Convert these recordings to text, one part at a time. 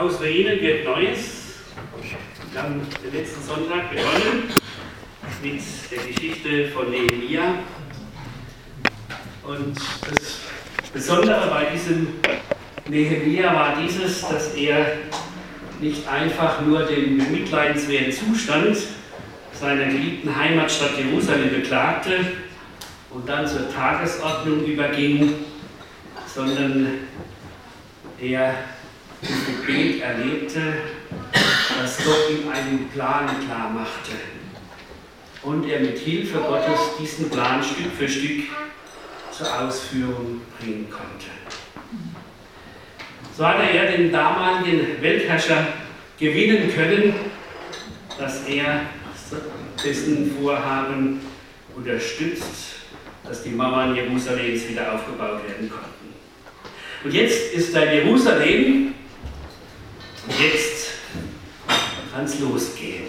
Aus Ruinen wird Neues. Wir haben den letzten Sonntag begonnen mit der Geschichte von Nehemiah. Und das Besondere bei diesem Nehemiah war dieses, dass er nicht einfach nur den bemitleidenswerten Zustand seiner geliebten Heimatstadt Jerusalem beklagte und dann zur Tagesordnung überging, sondern er im Gebet erlebte, dass Gott ihm einen Plan klar machte und er mit Hilfe Gottes diesen Plan Stück für Stück zur Ausführung bringen konnte. So hatte er den damaligen Weltherrscher gewinnen können, dass er dessen Vorhaben unterstützt, dass die Mauern Jerusalems wieder aufgebaut werden konnten. Und jetzt ist da Jerusalem jetzt kann es losgehen.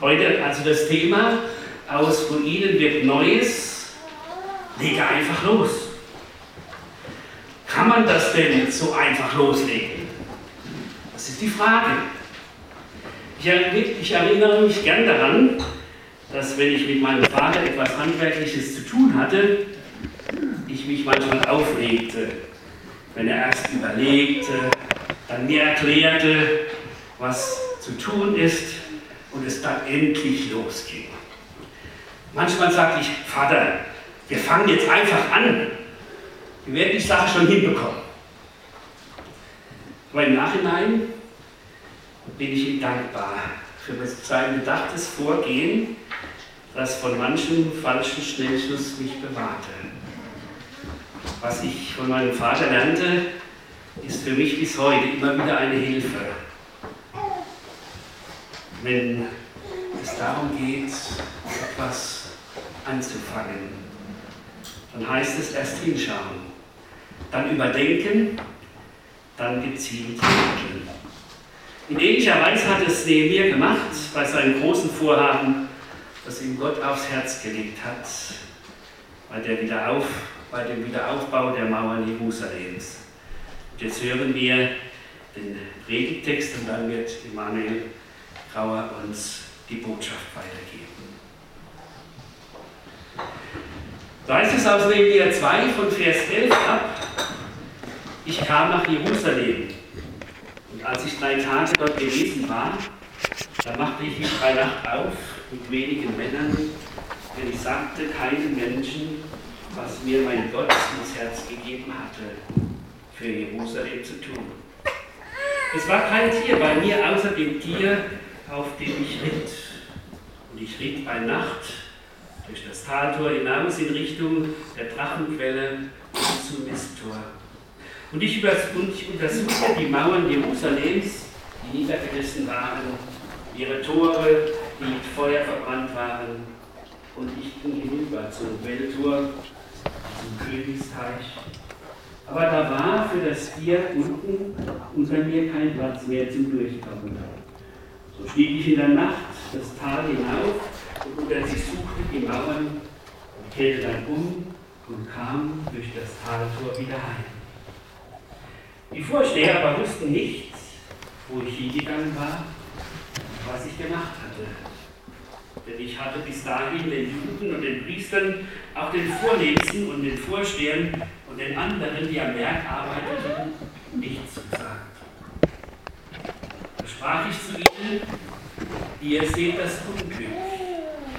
Heute also das Thema, aus Ruinen wird Neues, lege einfach los. Kann man das denn so einfach loslegen? Das ist die Frage. Ich erinnere mich gern daran, dass wenn ich mit meinem Vater etwas Handwerkliches zu tun hatte, ich mich manchmal aufregte, wenn er erst überlegte, dann mir erklärte, was zu tun ist und es dann endlich losging. Manchmal sagte ich, Vater, wir fangen jetzt einfach an. Wir werden die Sache schon hinbekommen. Aber im Nachhinein bin ich ihm dankbar für sein bedachtes Vorgehen, das von manchen falschen Schnellschluss mich bewahrte. Was ich von meinem Vater lernte, ist für mich bis heute immer wieder eine Hilfe. Wenn es darum geht, etwas anzufangen, dann heißt es erst hinschauen, dann überdenken, dann gezielt handeln. In ähnlicher Weise hat es Nehemiah gemacht bei seinem großen Vorhaben, das ihm Gott aufs Herz gelegt hat, bei, der Wiederauf, bei dem Wiederaufbau der Mauern Jerusalems. Jetzt hören wir den Predigtext und dann wird Emanuel Grauer uns die Botschaft weitergeben. Da heißt es aus Nehemiah 2 von Vers 11 ab, ich kam nach Jerusalem. Und als ich drei Tage dort gewesen war, da machte ich mich bei Nacht auf mit wenigen Männern, denn ich sagte keinem Menschen, was mir mein Gott ins Herz gegeben hatte, für Jerusalem zu tun. Es war kein Tier bei mir außer dem Tier, auf dem ich ritt. Und ich ritt bei Nacht durch das Taltor hinaus in Richtung der Drachenquelle bis zum Misttor. Und ich, untersuchte die Mauern Jerusalems, die niedergerissen waren, ihre Tore, die mit Feuer verbrannt waren. Und ich ging hinüber zum Quelltor, zum Königsteich. Aber da war für das Tier unten unter mir kein Platz mehr zum Durchkommen. So stieg ich in der Nacht das Tal hinauf und untersuchte die Mauern und kehrte dann um und kam durch das Taltor wieder heim. Die Vorsteher aber wussten nichts, wo ich hingegangen war was ich gemacht hatte. Denn ich hatte bis dahin den Juden und den Priestern, auch den Vornehmsten und den Vorstehern und den anderen, die am Werk arbeiteten, nichts gesagt. Da sprach ich zu ihnen, ihr seht das Unglück,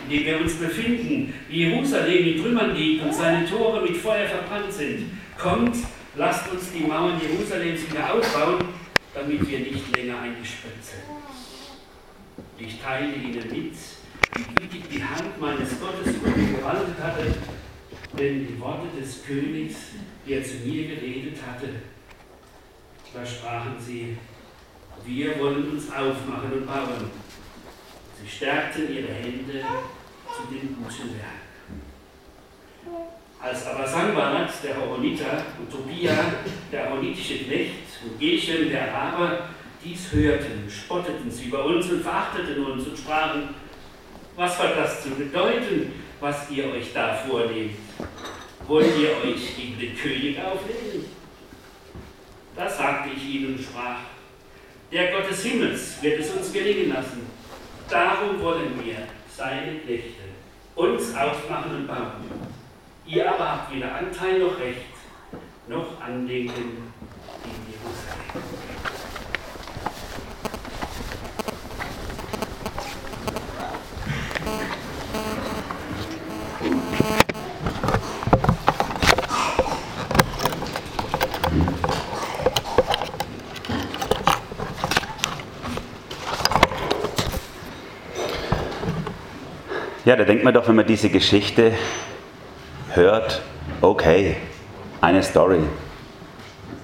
in dem wir uns befinden, wie Jerusalem in Trümmern liegt und seine Tore mit Feuer verbrannt sind. Kommt, lasst uns die Mauern Jerusalems wieder aufbauen, damit wir nicht länger eingesperrt sind. Ich teile Ihnen mit, wie gütig die Hand meines Gottes über mich gewaltet hatte, denn die Worte des Königs, die er zu mir geredet hatte, da sprachen sie, wir wollen uns aufmachen und bauen. Sie stärkten ihre Hände zu dem guten Werk. Als aber Sanballat, der Horoniter, und Tobia, der horonitische Knecht, und Geshem, der Araber, dies hörten, spotteten sie über uns und verachteten uns und sprachen, was hat das zu bedeuten, was ihr euch da vornehmt? Wollt ihr euch gegen den König auflehnen? Da sagte ich ihnen und sprach, Der Gott des Himmels wird es uns gelingen lassen. Darum wollen wir, seine Knechte, uns aufmachen und bauen. Ihr aber habt weder Anteil noch Recht, noch Andenken in Jerusalem. Ja, da denkt man doch, wenn man diese Geschichte hört, okay, eine Story.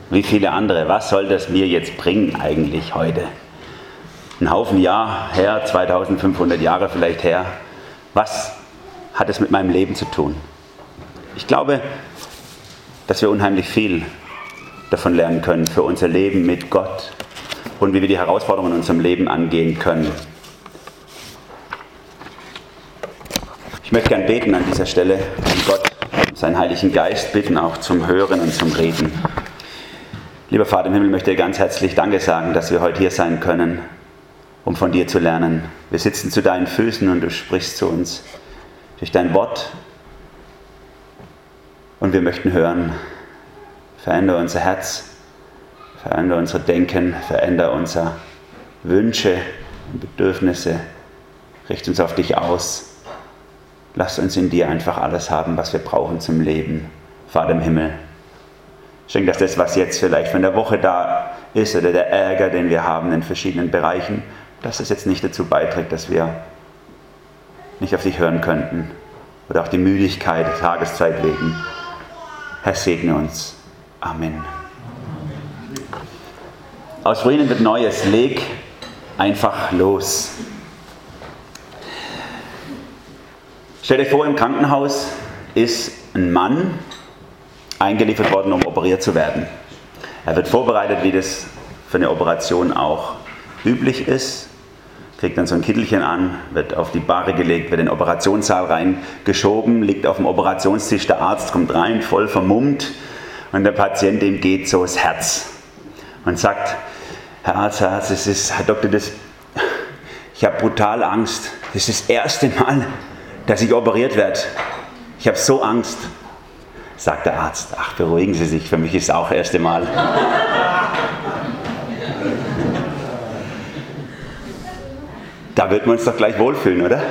Wie viele andere, was soll das mir jetzt bringen eigentlich heute? Ein Haufen Jahr her, 2500 Jahre vielleicht her, was hat es mit meinem Leben zu tun? Ich glaube, dass wir unheimlich viel davon lernen können für unser Leben mit Gott und wie wir die Herausforderungen in unserem Leben angehen können. Ich möchte gern beten an dieser Stelle und Gott um seinen Heiligen Geist bitten, auch zum Hören und zum Reden. Lieber Vater im Himmel, ich möchte ganz herzlich Danke sagen, dass wir heute hier sein können, um von dir zu lernen. Wir sitzen zu deinen Füßen und du sprichst zu uns durch dein Wort und wir möchten hören. Verändere unser Herz, verändere unser Denken, verändere unsere Wünsche und Bedürfnisse, richte uns auf dich aus Lass uns in dir einfach alles haben, was wir brauchen zum Leben. Vater im Himmel. Schenk, dass das, was jetzt vielleicht von der Woche da ist oder der Ärger, den wir haben in verschiedenen Bereichen, dass das jetzt nicht dazu beiträgt, dass wir nicht auf dich hören könnten oder auch die Müdigkeit der Tageszeit wegen. Herr, segne uns. Amen. Aus Ruinen wird Neues. Leg einfach los. Stell dir vor, im Krankenhaus ist ein Mann eingeliefert worden, um operiert zu werden. Er wird vorbereitet, wie das für eine Operation auch üblich ist, kriegt dann so ein Kittelchen an, wird auf die Bahre gelegt, wird in den Operationssaal reingeschoben, liegt auf dem Operationstisch, der Arzt kommt rein, voll vermummt und der Patient, dem geht so das Herz und sagt, Herr Arzt, Herr Arzt, das ist, Herr Doktor, das, ich habe brutal Angst. Das ist das erste Mal, dass ich operiert werde. Ich habe so Angst. Sagt der Arzt, ach beruhigen Sie sich, für mich ist es auch das erste Mal. Da wird man uns doch gleich wohlfühlen, oder?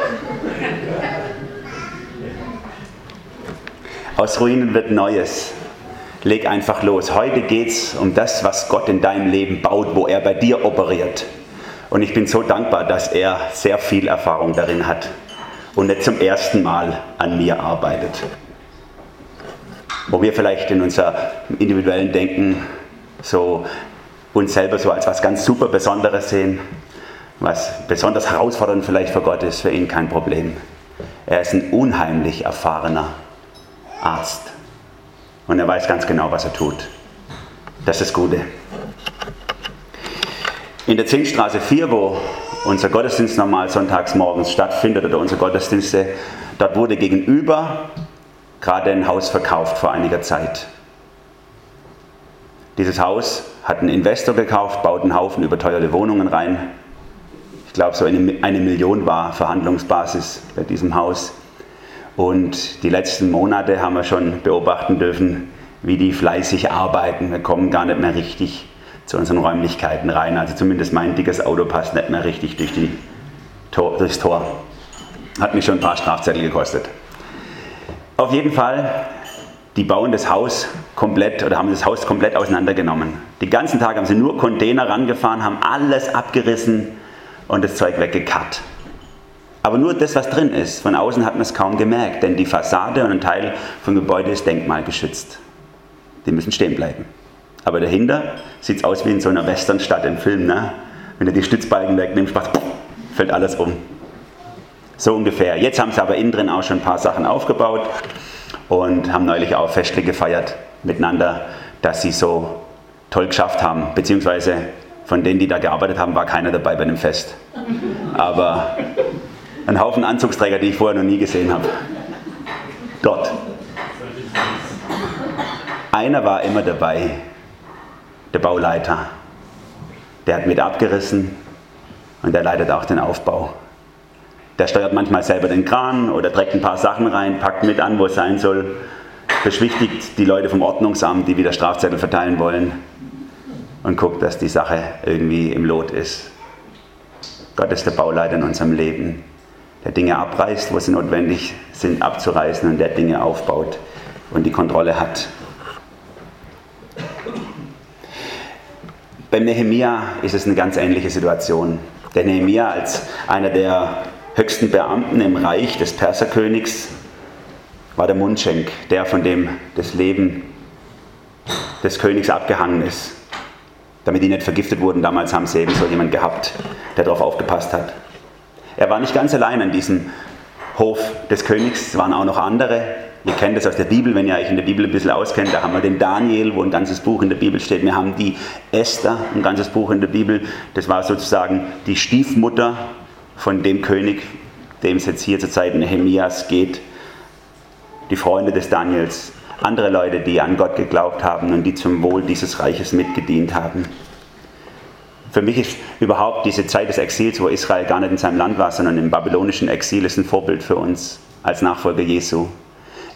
Aus Ruinen wird Neues. Leg einfach los. Heute geht es um das, was Gott in deinem Leben baut, wo er bei dir operiert. Und ich bin so dankbar, dass er sehr viel Erfahrung darin hat und nicht zum ersten Mal an mir arbeitet. Wo wir vielleicht in unser individuellen Denken so uns selber so als was ganz super Besonderes sehen, was besonders herausfordernd vielleicht für Gott ist, für ihn kein Problem. Er ist ein unheimlich erfahrener Arzt und er weiß ganz genau, was er tut. Das ist das Gute. In der Zinsstraße 4, wo unser Gottesdienst normal sonntags morgens stattfindet oder unsere Gottesdienste, dort wurde gegenüber gerade ein Haus verkauft vor einiger Zeit. Dieses Haus hat ein Investor gekauft, baut einen Haufen überteuerte Wohnungen rein. Ich glaube, so eine, eine Million war Verhandlungsbasis bei diesem Haus. Und die letzten Monate haben wir schon beobachten dürfen, wie die fleißig arbeiten. Wir kommen gar nicht mehr richtig zu unseren Räumlichkeiten rein. Also zumindest mein dickes Auto passt nicht mehr richtig durch die Tor, durchs Tor. Hat mich schon ein paar Strafzettel gekostet. Auf jeden Fall, die bauen das Haus komplett oder haben das Haus komplett auseinandergenommen. Die ganzen Tage haben sie nur Container rangefahren, haben alles abgerissen und das Zeug weggekarrt. Aber nur das, was drin ist. Von außen hat man es kaum gemerkt, denn die Fassade und ein Teil vom Gebäude ist denkmalgeschützt. Die müssen stehen bleiben. Aber dahinter sieht es aus wie in so einer Westernstadt im Film. Ne? Wenn du die Stützbalken wegnimmst, fällt alles um. So ungefähr. Jetzt haben sie aber innen drin auch schon ein paar Sachen aufgebaut und haben neulich auch Festlich gefeiert miteinander, dass sie so toll geschafft haben. Beziehungsweise von denen, die da gearbeitet haben, war keiner dabei bei dem Fest. Aber ein Haufen Anzugsträger, die ich vorher noch nie gesehen habe. Dort. Einer war immer dabei, der Bauleiter, der hat mit abgerissen und der leitet auch den Aufbau. Der steuert manchmal selber den Kran oder trägt ein paar Sachen rein, packt mit an, wo es sein soll, beschwichtigt die Leute vom Ordnungsamt, die wieder Strafzettel verteilen wollen und guckt, dass die Sache irgendwie im Lot ist. Gott ist der Bauleiter in unserem Leben, der Dinge abreißt, wo sie notwendig sind abzureißen und der Dinge aufbaut und die Kontrolle hat. Beim Nehemia ist es eine ganz ähnliche Situation. Der Nehemia als einer der höchsten Beamten im Reich des Perserkönigs war der Mundschenk, der von dem das Leben des Königs abgehangen ist. Damit die nicht vergiftet wurden, damals haben sie eben so jemand gehabt, der darauf aufgepasst hat. Er war nicht ganz allein an diesem Hof des Königs, es waren auch noch andere, Ihr kennt das aus der Bibel, wenn ihr euch in der Bibel ein bisschen auskennt. Da haben wir den Daniel, wo ein ganzes Buch in der Bibel steht. Wir haben die Esther, ein ganzes Buch in der Bibel. Das war sozusagen die Stiefmutter von dem König, dem es jetzt hier zur Zeit Nehemias geht. Die Freunde des Daniels. Andere Leute, die an Gott geglaubt haben und die zum Wohl dieses Reiches mitgedient haben. Für mich ist überhaupt diese Zeit des Exils, wo Israel gar nicht in seinem Land war, sondern im babylonischen Exil, ist ein Vorbild für uns als Nachfolger Jesu.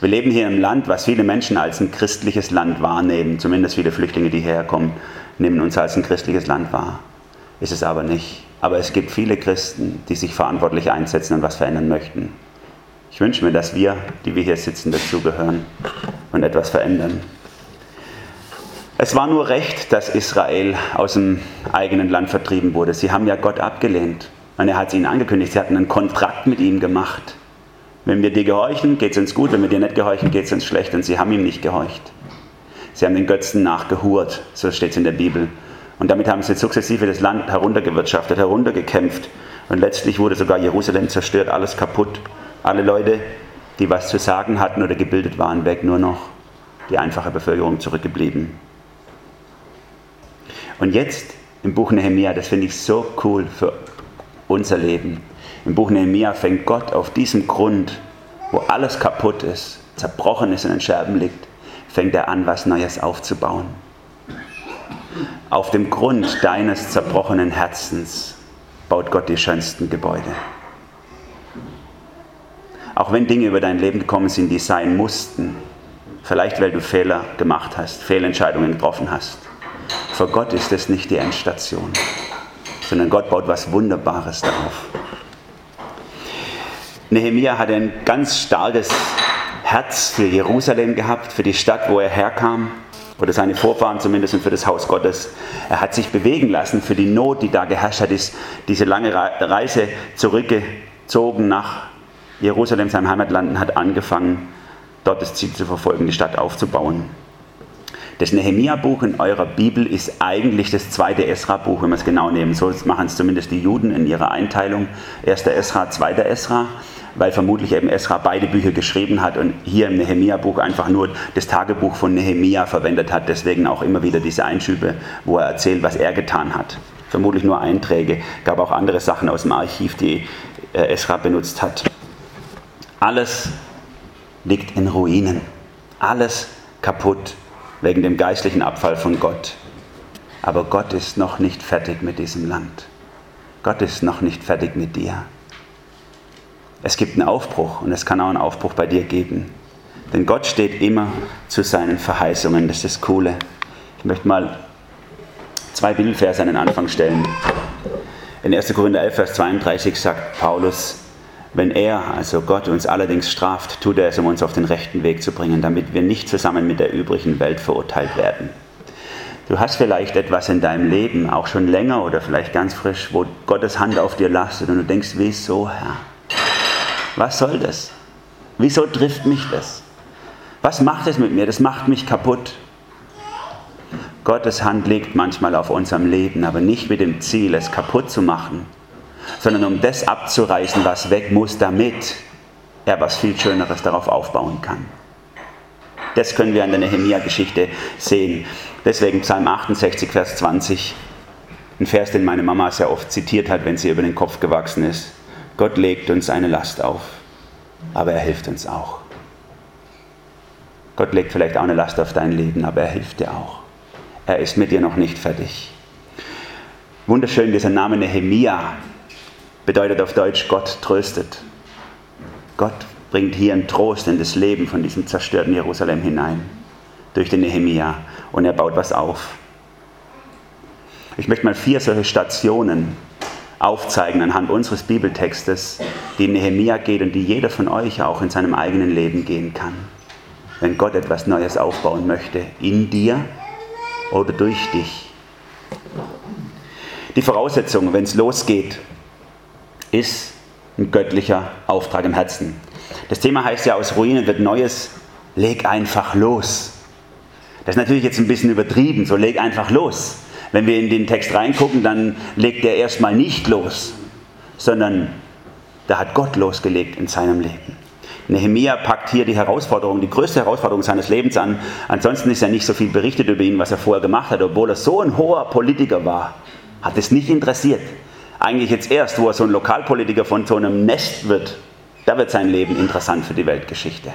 Wir leben hier im Land, was viele Menschen als ein christliches Land wahrnehmen. Zumindest viele Flüchtlinge, die hierher kommen, nehmen uns als ein christliches Land wahr. Ist es aber nicht. Aber es gibt viele Christen, die sich verantwortlich einsetzen und was verändern möchten. Ich wünsche mir, dass wir, die wir hier sitzen, dazugehören und etwas verändern. Es war nur recht, dass Israel aus dem eigenen Land vertrieben wurde. Sie haben ja Gott abgelehnt. Und er hat es ihnen angekündigt. Sie hatten einen Kontrakt mit ihm gemacht. Wenn wir dir gehorchen, geht es uns gut, wenn wir dir nicht gehorchen, geht es uns schlecht. Und sie haben ihm nicht gehorcht. Sie haben den Götzen nachgehurt, so steht es in der Bibel. Und damit haben sie sukzessive das Land heruntergewirtschaftet, heruntergekämpft. Und letztlich wurde sogar Jerusalem zerstört, alles kaputt. Alle Leute, die was zu sagen hatten oder gebildet waren, weg, nur noch die einfache Bevölkerung zurückgeblieben. Und jetzt im Buch Nehemiah, das finde ich so cool für unser Leben. Im Buch Nehemiah fängt Gott auf diesem Grund, wo alles kaputt ist, zerbrochen ist und in Scherben liegt, fängt er an, was Neues aufzubauen. Auf dem Grund deines zerbrochenen Herzens baut Gott die schönsten Gebäude. Auch wenn Dinge über dein Leben gekommen sind, die sein mussten, vielleicht weil du Fehler gemacht hast, Fehlentscheidungen getroffen hast. Für Gott ist es nicht die Endstation, sondern Gott baut was Wunderbares darauf. Nehemia hatte ein ganz starkes Herz für Jerusalem gehabt, für die Stadt, wo er herkam, oder seine Vorfahren zumindest und für das Haus Gottes. Er hat sich bewegen lassen für die Not, die da geherrscht hat, ist diese lange Reise zurückgezogen nach Jerusalem, seinem Heimatland, und hat angefangen, dort das Ziel zu verfolgen, die Stadt aufzubauen. Das Nehemia-Buch in eurer Bibel ist eigentlich das zweite Esra-Buch, wenn wir es genau nehmen. So machen es zumindest die Juden in ihrer Einteilung. Erster Esra, zweiter Esra weil vermutlich eben Esra beide Bücher geschrieben hat und hier im Nehemia-Buch einfach nur das Tagebuch von Nehemia verwendet hat. Deswegen auch immer wieder diese Einschübe, wo er erzählt, was er getan hat. Vermutlich nur Einträge, gab auch andere Sachen aus dem Archiv, die äh, Esra benutzt hat. Alles liegt in Ruinen. Alles kaputt wegen dem geistlichen Abfall von Gott. Aber Gott ist noch nicht fertig mit diesem Land. Gott ist noch nicht fertig mit dir. Es gibt einen Aufbruch und es kann auch einen Aufbruch bei dir geben. Denn Gott steht immer zu seinen Verheißungen. Das ist das Coole. Ich möchte mal zwei Bibelverse an den Anfang stellen. In 1. Korinther 11, Vers 32 sagt Paulus, wenn er, also Gott, uns allerdings straft, tut er es, um uns auf den rechten Weg zu bringen, damit wir nicht zusammen mit der übrigen Welt verurteilt werden. Du hast vielleicht etwas in deinem Leben, auch schon länger oder vielleicht ganz frisch, wo Gottes Hand auf dir lastet und du denkst, wieso, Herr? Was soll das? Wieso trifft mich das? Was macht es mit mir? Das macht mich kaputt. Gottes Hand liegt manchmal auf unserem Leben, aber nicht mit dem Ziel, es kaputt zu machen, sondern um das abzureißen, was weg muss, damit er was viel Schöneres darauf aufbauen kann. Das können wir an der Nehemia-Geschichte sehen. Deswegen Psalm 68, Vers 20, ein Vers, den meine Mama sehr oft zitiert hat, wenn sie über den Kopf gewachsen ist. Gott legt uns eine Last auf, aber er hilft uns auch. Gott legt vielleicht auch eine Last auf dein Leben, aber er hilft dir auch. Er ist mit dir noch nicht fertig. Wunderschön, dieser Name Nehemia bedeutet auf Deutsch Gott tröstet. Gott bringt hier einen Trost in das Leben von diesem zerstörten Jerusalem hinein durch den Nehemia und er baut was auf. Ich möchte mal vier solche Stationen aufzeigen anhand unseres Bibeltextes, die Nehemia geht und die jeder von euch auch in seinem eigenen Leben gehen kann. Wenn Gott etwas Neues aufbauen möchte, in dir oder durch dich. Die Voraussetzung, wenn es losgeht, ist ein göttlicher Auftrag im Herzen. Das Thema heißt ja, aus Ruinen wird Neues, leg einfach los. Das ist natürlich jetzt ein bisschen übertrieben, so leg einfach los. Wenn wir in den Text reingucken, dann legt er erstmal nicht los, sondern da hat Gott losgelegt in seinem Leben. Nehemia packt hier die Herausforderung, die größte Herausforderung seines Lebens an. Ansonsten ist ja nicht so viel berichtet über ihn, was er vorher gemacht hat, obwohl er so ein hoher Politiker war. Hat es nicht interessiert. Eigentlich jetzt erst, wo er so ein Lokalpolitiker von so einem Nest wird, da wird sein Leben interessant für die Weltgeschichte.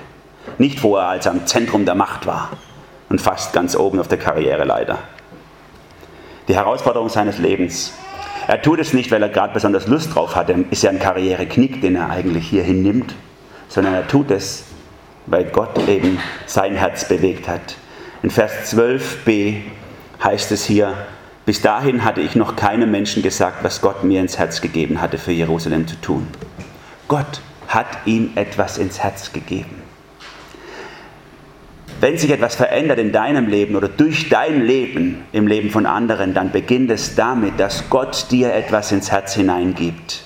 Nicht vorher, als er am Zentrum der Macht war und fast ganz oben auf der Karriereleiter. Die Herausforderung seines Lebens. Er tut es nicht, weil er gerade besonders Lust drauf hat. Ist ja ein Karriereknick, den er eigentlich hier hinnimmt, sondern er tut es, weil Gott eben sein Herz bewegt hat. In Vers 12b heißt es hier, bis dahin hatte ich noch keinem Menschen gesagt, was Gott mir ins Herz gegeben hatte, für Jerusalem zu tun. Gott hat ihm etwas ins Herz gegeben. Wenn sich etwas verändert in deinem Leben oder durch dein Leben im Leben von anderen, dann beginnt es damit, dass Gott dir etwas ins Herz hineingibt.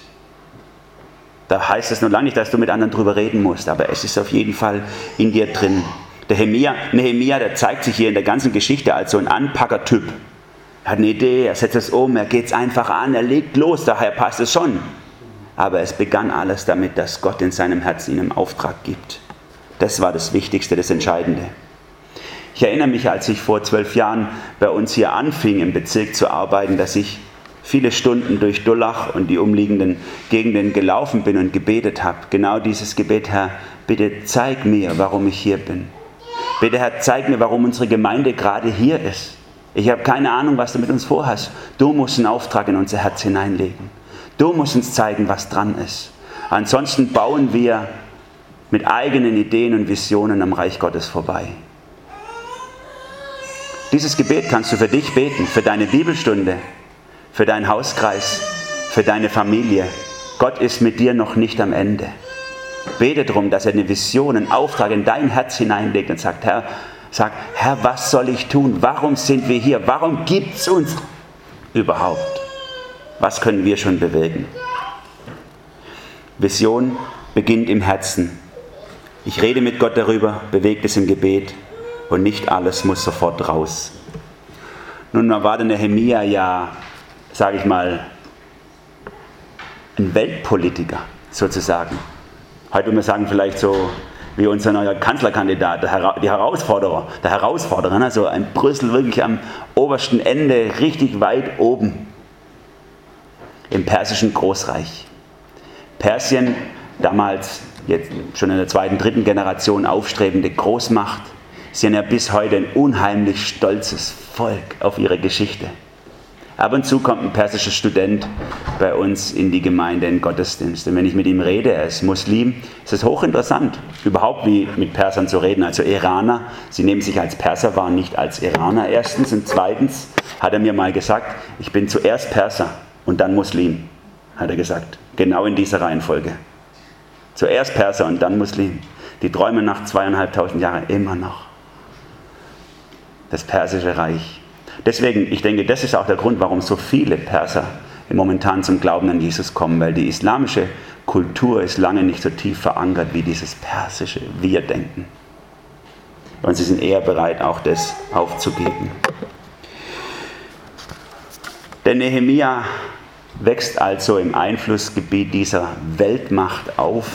Da heißt es noch lange nicht, dass du mit anderen drüber reden musst, aber es ist auf jeden Fall in dir drin. Der Nehemia, Nehemia, der zeigt sich hier in der ganzen Geschichte als so ein Anpackertyp. Er hat eine Idee, er setzt es um, er geht es einfach an, er legt los, daher passt es schon. Aber es begann alles damit, dass Gott in seinem Herzen ihm einen Auftrag gibt. Das war das Wichtigste, das Entscheidende. Ich erinnere mich, als ich vor zwölf Jahren bei uns hier anfing, im Bezirk zu arbeiten, dass ich viele Stunden durch Dullach und die umliegenden Gegenden gelaufen bin und gebetet habe. Genau dieses Gebet, Herr, bitte zeig mir, warum ich hier bin. Bitte, Herr, zeig mir, warum unsere Gemeinde gerade hier ist. Ich habe keine Ahnung, was du mit uns vorhast. Du musst einen Auftrag in unser Herz hineinlegen. Du musst uns zeigen, was dran ist. Ansonsten bauen wir mit eigenen Ideen und Visionen am Reich Gottes vorbei. Dieses Gebet kannst du für dich beten, für deine Bibelstunde, für deinen Hauskreis, für deine Familie. Gott ist mit dir noch nicht am Ende. Bete darum, dass er eine Vision, einen Auftrag in dein Herz hineinlegt und sagt, Herr, sag, Herr, was soll ich tun? Warum sind wir hier? Warum gibt es uns überhaupt? Was können wir schon bewegen? Vision beginnt im Herzen. Ich rede mit Gott darüber, bewegt es im Gebet und nicht alles muss sofort raus. Nun war der Nehemia ja, sage ich mal, ein Weltpolitiker sozusagen. Heute würde man sagen, vielleicht so wie unser neuer Kanzlerkandidat, der, die Herausforderer, der Herausforderer, also ein Brüssel wirklich am obersten Ende, richtig weit oben im persischen Großreich. Persien, damals jetzt schon in der zweiten, dritten Generation aufstrebende Großmacht, sind ja bis heute ein unheimlich stolzes Volk auf ihre Geschichte. Ab und zu kommt ein persischer Student bei uns in die Gemeinde, in Gottesdienst. Und wenn ich mit ihm rede, er ist Muslim, ist es hochinteressant, überhaupt wie mit Persern zu reden. Also Iraner, sie nehmen sich als Perser wahr, nicht als Iraner erstens. Und zweitens hat er mir mal gesagt, ich bin zuerst Perser und dann Muslim, hat er gesagt. Genau in dieser Reihenfolge. Zuerst Perser und dann Muslim. Die träumen nach zweieinhalbtausend Jahren immer noch. Das persische Reich. Deswegen, ich denke, das ist auch der Grund, warum so viele Perser momentan zum Glauben an Jesus kommen, weil die islamische Kultur ist lange nicht so tief verankert wie dieses persische Wir-Denken. Und sie sind eher bereit, auch das aufzugeben. Der Nehemia wächst also im Einflussgebiet dieser Weltmacht auf,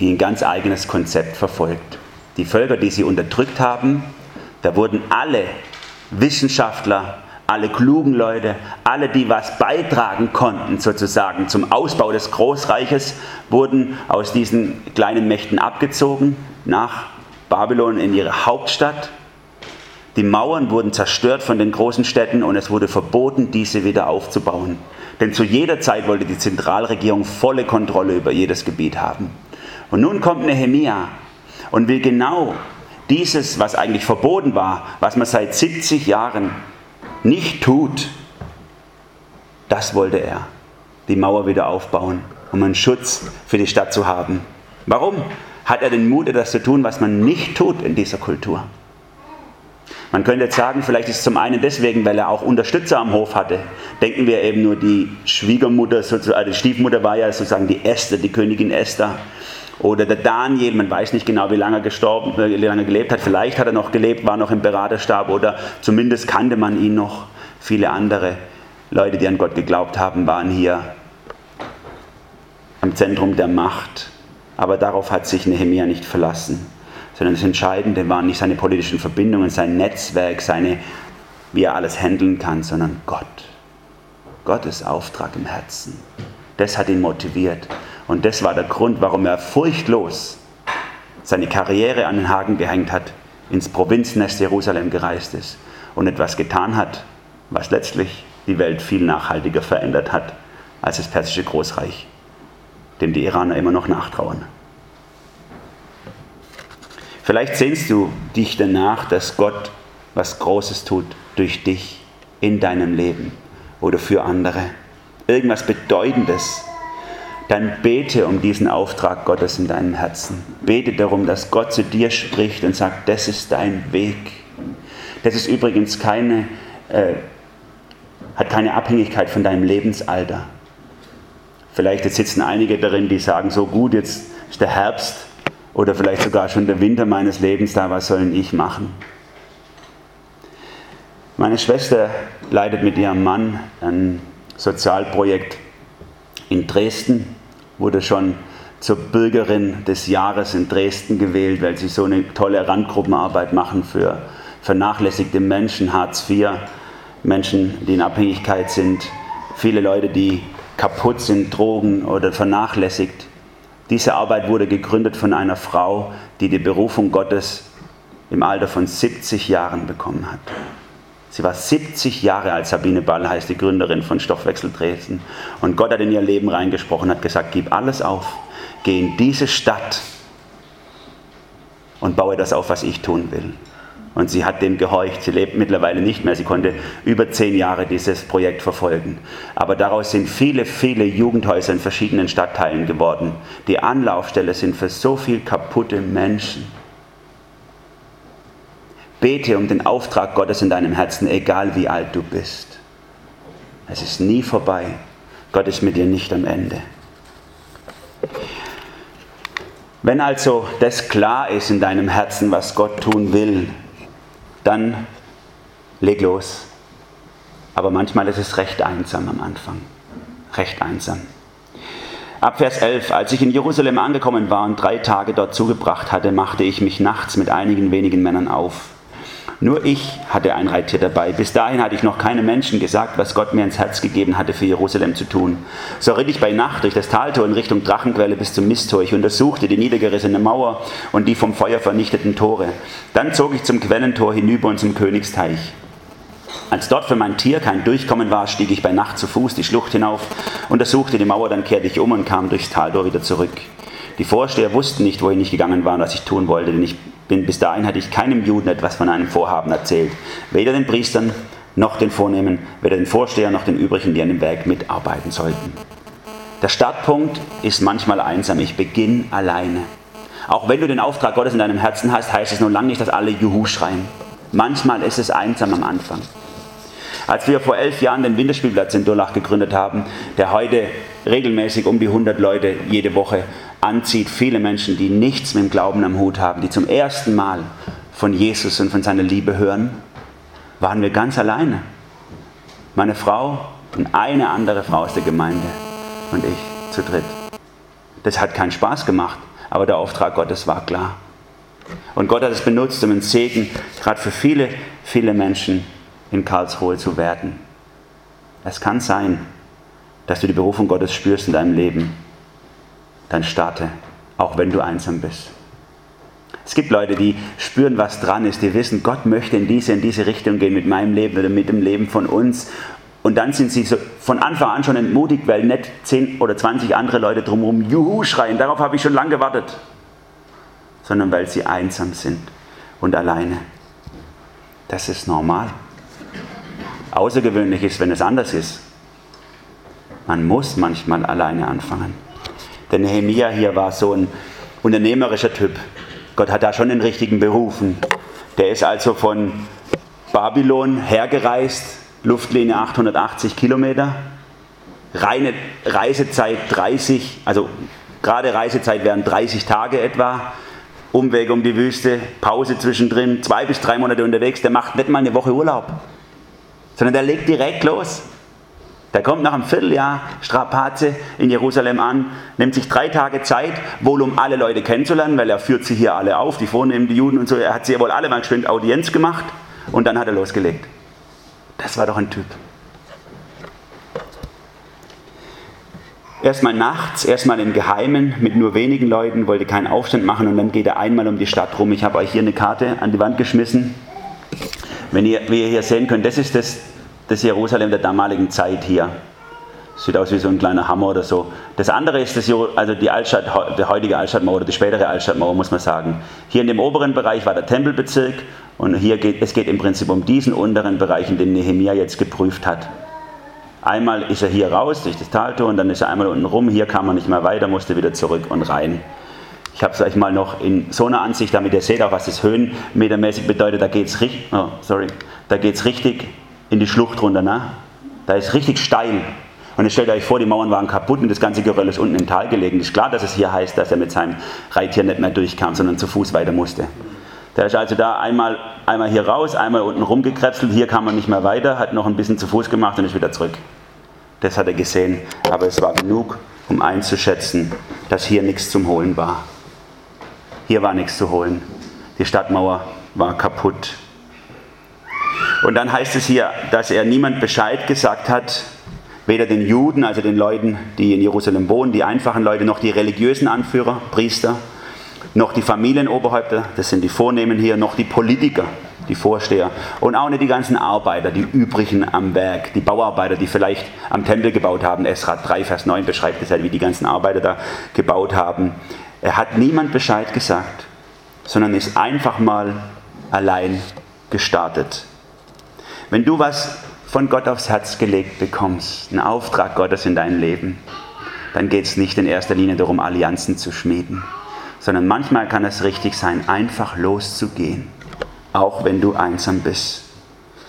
die ein ganz eigenes Konzept verfolgt. Die Völker, die sie unterdrückt haben, da wurden alle Wissenschaftler, alle klugen Leute, alle, die was beitragen konnten sozusagen zum Ausbau des Großreiches, wurden aus diesen kleinen Mächten abgezogen nach Babylon in ihre Hauptstadt. Die Mauern wurden zerstört von den großen Städten und es wurde verboten, diese wieder aufzubauen. Denn zu jeder Zeit wollte die Zentralregierung volle Kontrolle über jedes Gebiet haben. Und nun kommt Nehemia und will genau dieses, was eigentlich verboten war, was man seit 70 Jahren nicht tut, das wollte er. Die Mauer wieder aufbauen, um einen Schutz für die Stadt zu haben. Warum hat er den Mut, etwas zu tun, was man nicht tut in dieser Kultur? Man könnte jetzt sagen, vielleicht ist es zum einen deswegen, weil er auch Unterstützer am Hof hatte. Denken wir eben nur, die Schwiegermutter, also die Stiefmutter war ja sozusagen die Esther, die Königin Esther. Oder der Daniel, man weiß nicht genau, wie lange er gestorben, wie lange gelebt hat. Vielleicht hat er noch gelebt, war noch im Beraterstab oder zumindest kannte man ihn noch. Viele andere Leute, die an Gott geglaubt haben, waren hier am Zentrum der Macht. Aber darauf hat sich Nehemiah nicht verlassen sondern das Entscheidende waren nicht seine politischen Verbindungen, sein Netzwerk, seine, wie er alles handeln kann, sondern Gott. Gottes Auftrag im Herzen. Das hat ihn motiviert. Und das war der Grund, warum er furchtlos seine Karriere an den Haken gehängt hat, ins Provinznest Jerusalem gereist ist und etwas getan hat, was letztlich die Welt viel nachhaltiger verändert hat als das persische Großreich, dem die Iraner immer noch nachtrauern. Vielleicht sehnst du dich danach, dass Gott was Großes tut durch dich in deinem Leben oder für andere. Irgendwas Bedeutendes. Dann bete um diesen Auftrag Gottes in deinem Herzen. Bete darum, dass Gott zu dir spricht und sagt, das ist dein Weg. Das ist übrigens keine, äh, hat keine Abhängigkeit von deinem Lebensalter. Vielleicht sitzen einige darin, die sagen, so gut, jetzt ist der Herbst, oder vielleicht sogar schon der Winter meines Lebens da, was soll ich machen? Meine Schwester leitet mit ihrem Mann ein Sozialprojekt in Dresden, wurde schon zur Bürgerin des Jahres in Dresden gewählt, weil sie so eine tolle Randgruppenarbeit machen für vernachlässigte Menschen, Hartz IV, Menschen, die in Abhängigkeit sind, viele Leute, die kaputt sind, Drogen oder vernachlässigt. Diese Arbeit wurde gegründet von einer Frau, die die Berufung Gottes im Alter von 70 Jahren bekommen hat. Sie war 70 Jahre alt, Sabine Ball heißt die Gründerin von Stoffwechsel Dresden. Und Gott hat in ihr Leben reingesprochen, hat gesagt, gib alles auf, geh in diese Stadt und baue das auf, was ich tun will. Und sie hat dem gehorcht. Sie lebt mittlerweile nicht mehr. Sie konnte über zehn Jahre dieses Projekt verfolgen. Aber daraus sind viele, viele Jugendhäuser in verschiedenen Stadtteilen geworden. Die Anlaufstelle sind für so viele kaputte Menschen. Bete um den Auftrag Gottes in deinem Herzen, egal wie alt du bist. Es ist nie vorbei. Gott ist mit dir nicht am Ende. Wenn also das klar ist in deinem Herzen, was Gott tun will, dann leg los. Aber manchmal ist es recht einsam am Anfang. Recht einsam. Ab Vers 11, als ich in Jerusalem angekommen war und drei Tage dort zugebracht hatte, machte ich mich nachts mit einigen wenigen Männern auf. Nur ich hatte ein Reittier dabei. Bis dahin hatte ich noch keinem Menschen gesagt, was Gott mir ins Herz gegeben hatte, für Jerusalem zu tun. So ritt ich bei Nacht durch das Taltor in Richtung Drachenquelle bis zum Misttor. Ich untersuchte die niedergerissene Mauer und die vom Feuer vernichteten Tore. Dann zog ich zum Quellentor hinüber und zum Königsteich. Als dort für mein Tier kein Durchkommen war, stieg ich bei Nacht zu Fuß die Schlucht hinauf, untersuchte die Mauer, dann kehrte ich um und kam durchs Taltor wieder zurück. Die Vorsteher wussten nicht, wohin ich gegangen war und was ich tun wollte, denn ich denn bis dahin hatte ich keinem Juden etwas von einem Vorhaben erzählt. Weder den Priestern noch den Vornehmen, weder den Vorsteher noch den übrigen, die an dem Werk mitarbeiten sollten. Der Startpunkt ist manchmal einsam. Ich beginne alleine. Auch wenn du den Auftrag Gottes in deinem Herzen hast, heißt es nur lange nicht, dass alle Juhu schreien. Manchmal ist es einsam am Anfang. Als wir vor elf Jahren den Winterspielplatz in Durlach gegründet haben, der heute regelmäßig um die 100 Leute jede Woche anzieht, viele Menschen, die nichts mit dem Glauben am Hut haben, die zum ersten Mal von Jesus und von seiner Liebe hören, waren wir ganz alleine. Meine Frau und eine andere Frau aus der Gemeinde und ich zu dritt. Das hat keinen Spaß gemacht, aber der Auftrag Gottes war klar. Und Gott hat es benutzt, um ein Segen gerade für viele, viele Menschen in Karlsruhe zu werden. Es kann sein, dass du die Berufung Gottes spürst in deinem Leben dann starte, auch wenn du einsam bist. Es gibt Leute, die spüren, was dran ist, die wissen, Gott möchte in diese, in diese Richtung gehen mit meinem Leben oder mit dem Leben von uns. Und dann sind sie so von Anfang an schon entmutigt, weil nicht 10 oder 20 andere Leute drumherum Juhu schreien. Darauf habe ich schon lange gewartet. Sondern weil sie einsam sind und alleine. Das ist normal. Außergewöhnlich ist, wenn es anders ist. Man muss manchmal alleine anfangen. Der Nehemiah hier war so ein unternehmerischer Typ. Gott hat da schon den richtigen berufen. Der ist also von Babylon hergereist, Luftlinie 880 Kilometer, reine Reisezeit 30, also gerade Reisezeit wären 30 Tage etwa, Umweg um die Wüste, Pause zwischendrin, zwei bis drei Monate unterwegs, der macht nicht mal eine Woche Urlaub, sondern der legt direkt los. Der kommt nach einem Vierteljahr Strapaze in Jerusalem an, nimmt sich drei Tage Zeit, wohl um alle Leute kennenzulernen, weil er führt sie hier alle auf, die Vornehmen, die Juden und so. Er hat sie ja wohl alle mal geschwind Audienz gemacht und dann hat er losgelegt. Das war doch ein Typ. Erstmal nachts, erstmal im Geheimen mit nur wenigen Leuten, wollte keinen Aufstand machen und dann geht er einmal um die Stadt rum. Ich habe euch hier eine Karte an die Wand geschmissen. Wenn ihr, wie ihr hier sehen könnt, das ist das das Jerusalem der damaligen Zeit hier. Sieht aus wie so ein kleiner Hammer oder so. Das andere ist das, also die Altstadt, die heutige Altstadtmauer oder die spätere Altstadtmauer, muss man sagen. Hier in dem oberen Bereich war der Tempelbezirk und hier geht es geht im Prinzip um diesen unteren Bereich, in dem Nehemiah jetzt geprüft hat. Einmal ist er hier raus durch das Taltor und dann ist er einmal unten rum. Hier kam er nicht mehr weiter, musste wieder zurück und rein. Ich habe es euch mal noch in so einer Ansicht, damit ihr seht auch, was das höhenmetermäßig bedeutet. Da geht es oh, richtig in die Schlucht runter. Ne? Da ist richtig steil. Und jetzt stellt euch vor, die Mauern waren kaputt und das ganze Geröll ist unten im Tal gelegen. Ist klar, dass es hier heißt, dass er mit seinem Reittier nicht mehr durchkam, sondern zu Fuß weiter musste. Der ist also da einmal, einmal hier raus, einmal unten rumgekrebselt, hier kam er nicht mehr weiter, hat noch ein bisschen zu Fuß gemacht und ist wieder zurück. Das hat er gesehen, aber es war genug, um einzuschätzen, dass hier nichts zum Holen war. Hier war nichts zu holen. Die Stadtmauer war kaputt. Und dann heißt es hier, dass er niemand Bescheid gesagt hat, weder den Juden, also den Leuten, die in Jerusalem wohnen, die einfachen Leute, noch die religiösen Anführer, Priester, noch die Familienoberhäupter, das sind die Vornehmen hier, noch die Politiker, die Vorsteher und auch nicht die ganzen Arbeiter, die übrigen am Werk, die Bauarbeiter, die vielleicht am Tempel gebaut haben. Esra 3, Vers 9 beschreibt es halt, wie die ganzen Arbeiter da gebaut haben. Er hat niemand Bescheid gesagt, sondern ist einfach mal allein gestartet. Wenn du was von Gott aufs Herz gelegt bekommst, einen Auftrag Gottes in deinem Leben, dann geht es nicht in erster Linie darum, Allianzen zu schmieden, sondern manchmal kann es richtig sein, einfach loszugehen, auch wenn du einsam bist.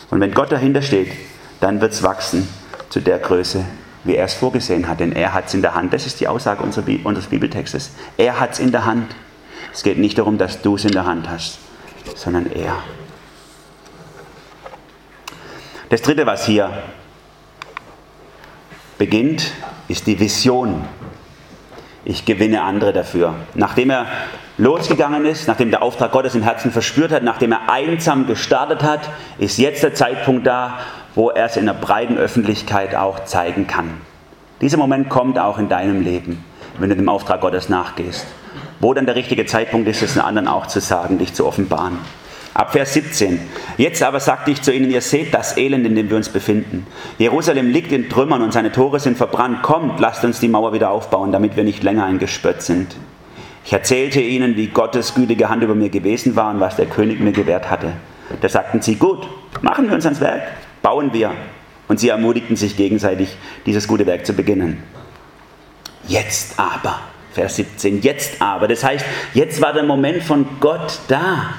Und wenn Gott dahinter steht, dann wird es wachsen zu der Größe, wie er es vorgesehen hat, denn er hat es in der Hand. Das ist die Aussage unseres Bibeltextes. Er hat es in der Hand. Es geht nicht darum, dass du es in der Hand hast, sondern er. Das dritte, was hier beginnt, ist die Vision. Ich gewinne andere dafür. Nachdem er losgegangen ist, nachdem der Auftrag Gottes im Herzen verspürt hat, nachdem er einsam gestartet hat, ist jetzt der Zeitpunkt da, wo er es in der breiten Öffentlichkeit auch zeigen kann. Dieser Moment kommt auch in deinem Leben, wenn du dem Auftrag Gottes nachgehst. Wo dann der richtige Zeitpunkt ist, es den anderen auch zu sagen, dich zu offenbaren. Ab Vers 17. Jetzt aber sagte ich zu ihnen, ihr seht das Elend, in dem wir uns befinden. Jerusalem liegt in Trümmern und seine Tore sind verbrannt. Kommt, lasst uns die Mauer wieder aufbauen, damit wir nicht länger ein Gespött sind. Ich erzählte ihnen, wie Gottes gütige Hand über mir gewesen war und was der König mir gewährt hatte. Da sagten sie, gut, machen wir uns ans Werk, bauen wir. Und sie ermutigten sich gegenseitig, dieses gute Werk zu beginnen. Jetzt aber, Vers 17, jetzt aber. Das heißt, jetzt war der Moment von Gott da.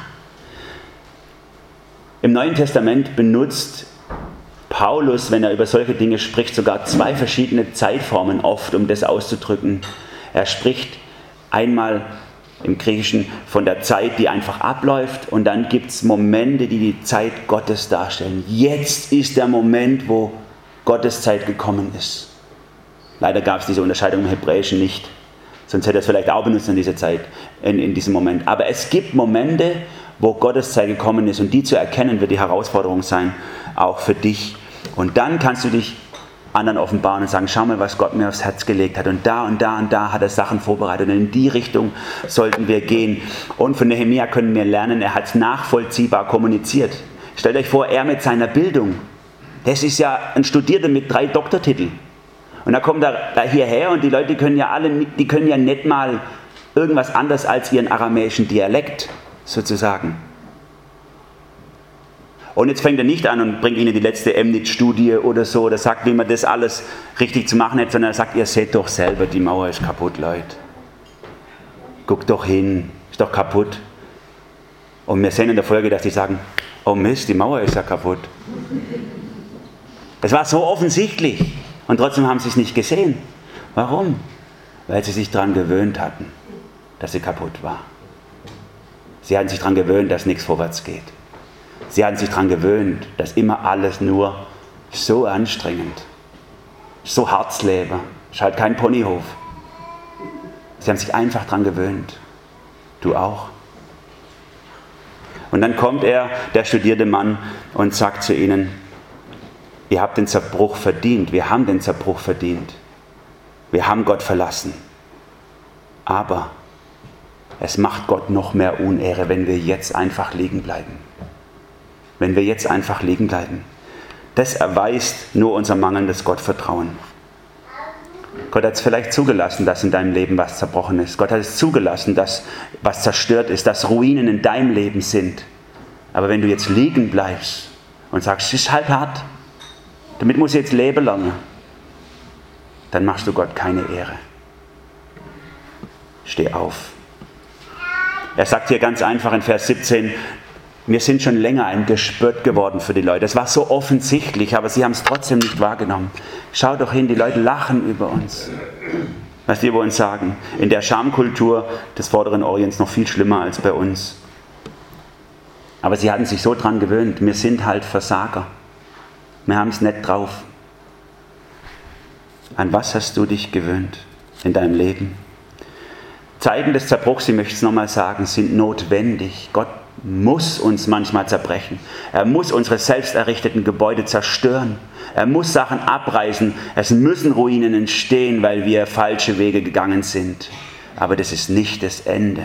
Im Neuen Testament benutzt Paulus, wenn er über solche Dinge spricht, sogar zwei verschiedene Zeitformen oft, um das auszudrücken. Er spricht einmal im Griechischen von der Zeit, die einfach abläuft, und dann gibt es Momente, die die Zeit Gottes darstellen. Jetzt ist der Moment, wo Gottes Zeit gekommen ist. Leider gab es diese Unterscheidung im Hebräischen nicht. Sonst hätte er es vielleicht auch benutzt in dieser Zeit, in, in diesem Moment. Aber es gibt Momente, wo Gottes Zeit gekommen ist. Und die zu erkennen, wird die Herausforderung sein, auch für dich. Und dann kannst du dich anderen offenbaren und sagen, schau mal, was Gott mir aufs Herz gelegt hat. Und da und da und da hat er Sachen vorbereitet. Und in die Richtung sollten wir gehen. Und von Nehemiah können wir lernen, er hat es nachvollziehbar kommuniziert. Stellt euch vor, er mit seiner Bildung. Das ist ja ein Studierter mit drei Doktortiteln. Und da kommt er hierher und die Leute können ja alle, die können ja nicht mal irgendwas anderes als ihren aramäischen Dialekt sozusagen. Und jetzt fängt er nicht an und bringt ihnen die letzte Emnit-Studie oder so, oder sagt, wie man das alles richtig zu machen hätte, sondern er sagt, ihr seht doch selber, die Mauer ist kaputt, Leute. Guckt doch hin, ist doch kaputt. Und wir sehen in der Folge, dass die sagen, oh Mist, die Mauer ist ja kaputt. Es war so offensichtlich und trotzdem haben sie es nicht gesehen. Warum? Weil sie sich daran gewöhnt hatten, dass sie kaputt war. Sie hatten sich daran gewöhnt, dass nichts vorwärts geht. Sie hatten sich daran gewöhnt, dass immer alles nur so anstrengend, so Harzleber, ist halt kein Ponyhof. Sie haben sich einfach daran gewöhnt. Du auch. Und dann kommt er, der studierte Mann, und sagt zu ihnen, ihr habt den Zerbruch verdient, wir haben den Zerbruch verdient. Wir haben Gott verlassen. Aber es macht Gott noch mehr Unehre, wenn wir jetzt einfach liegen bleiben wenn wir jetzt einfach liegen bleiben. Das erweist nur unser mangelndes Gottvertrauen. Gott hat es vielleicht zugelassen, dass in deinem Leben was zerbrochen ist. Gott hat es zugelassen, dass was zerstört ist, dass Ruinen in deinem Leben sind. Aber wenn du jetzt liegen bleibst und sagst, es ist halt hart, damit muss ich jetzt leben lange, dann machst du Gott keine Ehre. Steh auf. Er sagt hier ganz einfach in Vers 17, wir sind schon länger ein Gespött geworden für die Leute. Es war so offensichtlich, aber sie haben es trotzdem nicht wahrgenommen. Schau doch hin, die Leute lachen über uns. Was wir über uns sagen. In der Schamkultur des Vorderen Orients noch viel schlimmer als bei uns. Aber sie hatten sich so dran gewöhnt. Wir sind halt Versager. Wir haben es nicht drauf. An was hast du dich gewöhnt in deinem Leben? Zeiten des Zerbruchs, ich möchte es nochmal sagen, sind notwendig. Gott muss uns manchmal zerbrechen. Er muss unsere selbst errichteten Gebäude zerstören. Er muss Sachen abreißen. Es müssen Ruinen entstehen, weil wir falsche Wege gegangen sind. Aber das ist nicht das Ende.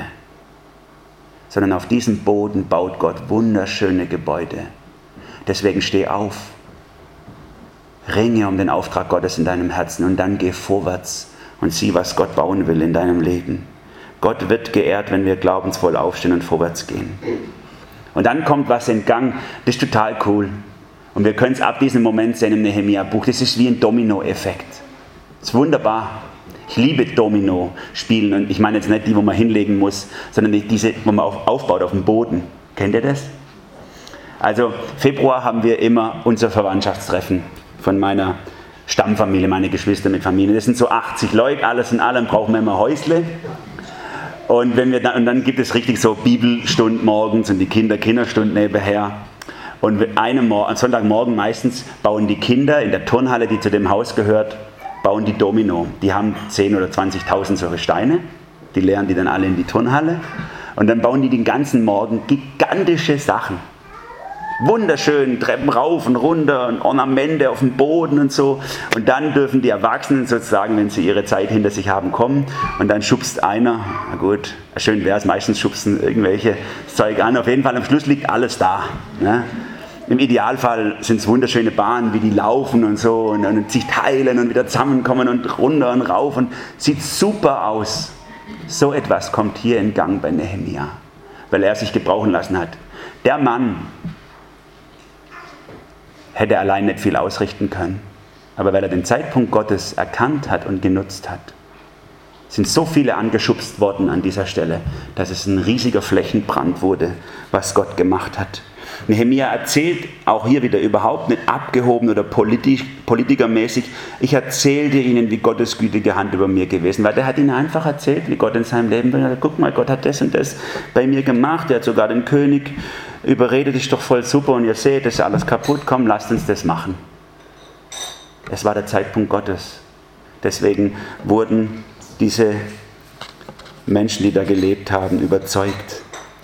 Sondern auf diesem Boden baut Gott wunderschöne Gebäude. Deswegen steh auf. Ringe um den Auftrag Gottes in deinem Herzen und dann geh vorwärts und sieh, was Gott bauen will in deinem Leben. Gott wird geehrt, wenn wir glaubensvoll aufstehen und vorwärts gehen. Und dann kommt was in Gang, das ist total cool. Und wir können es ab diesem Moment sehen im Nehemiah-Buch. Das ist wie ein Domino-Effekt. Das ist wunderbar. Ich liebe Domino-Spielen. Und ich meine jetzt nicht die, wo man hinlegen muss, sondern diese, wo man aufbaut auf dem Boden. Kennt ihr das? Also, Februar haben wir immer unser Verwandtschaftstreffen von meiner Stammfamilie, meine Geschwister mit Familie. Das sind so 80 Leute, alles in allem brauchen wir immer Häusle. Und, wenn wir dann, und dann gibt es richtig so Bibelstunden morgens und die Kinder Kinderstunden nebenher. Und einem Sonntagmorgen meistens bauen die Kinder in der Turnhalle, die zu dem Haus gehört, bauen die Domino. Die haben 10.000 oder 20.000 solche Steine. Die leeren die dann alle in die Turnhalle. Und dann bauen die den ganzen Morgen gigantische Sachen wunderschön, Treppen rauf und runter und Ornamente auf dem Boden und so. Und dann dürfen die Erwachsenen sozusagen, wenn sie ihre Zeit hinter sich haben, kommen. Und dann schubst einer, na gut, schön wäre es, meistens schubsen irgendwelche Zeug an. Auf jeden Fall am Schluss liegt alles da. Ne? Im Idealfall sind es wunderschöne Bahnen, wie die laufen und so und, und sich teilen und wieder zusammenkommen und runter und rauf und sieht super aus. So etwas kommt hier in Gang bei Nehemia, weil er sich gebrauchen lassen hat. Der Mann, hätte allein nicht viel ausrichten können. Aber weil er den Zeitpunkt Gottes erkannt hat und genutzt hat, sind so viele angeschubst worden an dieser Stelle, dass es ein riesiger Flächenbrand wurde, was Gott gemacht hat. Nehemiah erzählt auch hier wieder überhaupt nicht abgehoben oder politisch, politikermäßig. Ich erzählte ihnen, wie Gottes gütige Hand über mir gewesen war. Der hat ihnen einfach erzählt, wie Gott in seinem Leben war. Guck mal, Gott hat das und das bei mir gemacht. Er hat sogar den König überredet, ist doch voll super und ihr seht, das ist alles kaputt. Komm, lasst uns das machen. Es war der Zeitpunkt Gottes. Deswegen wurden diese Menschen, die da gelebt haben, überzeugt.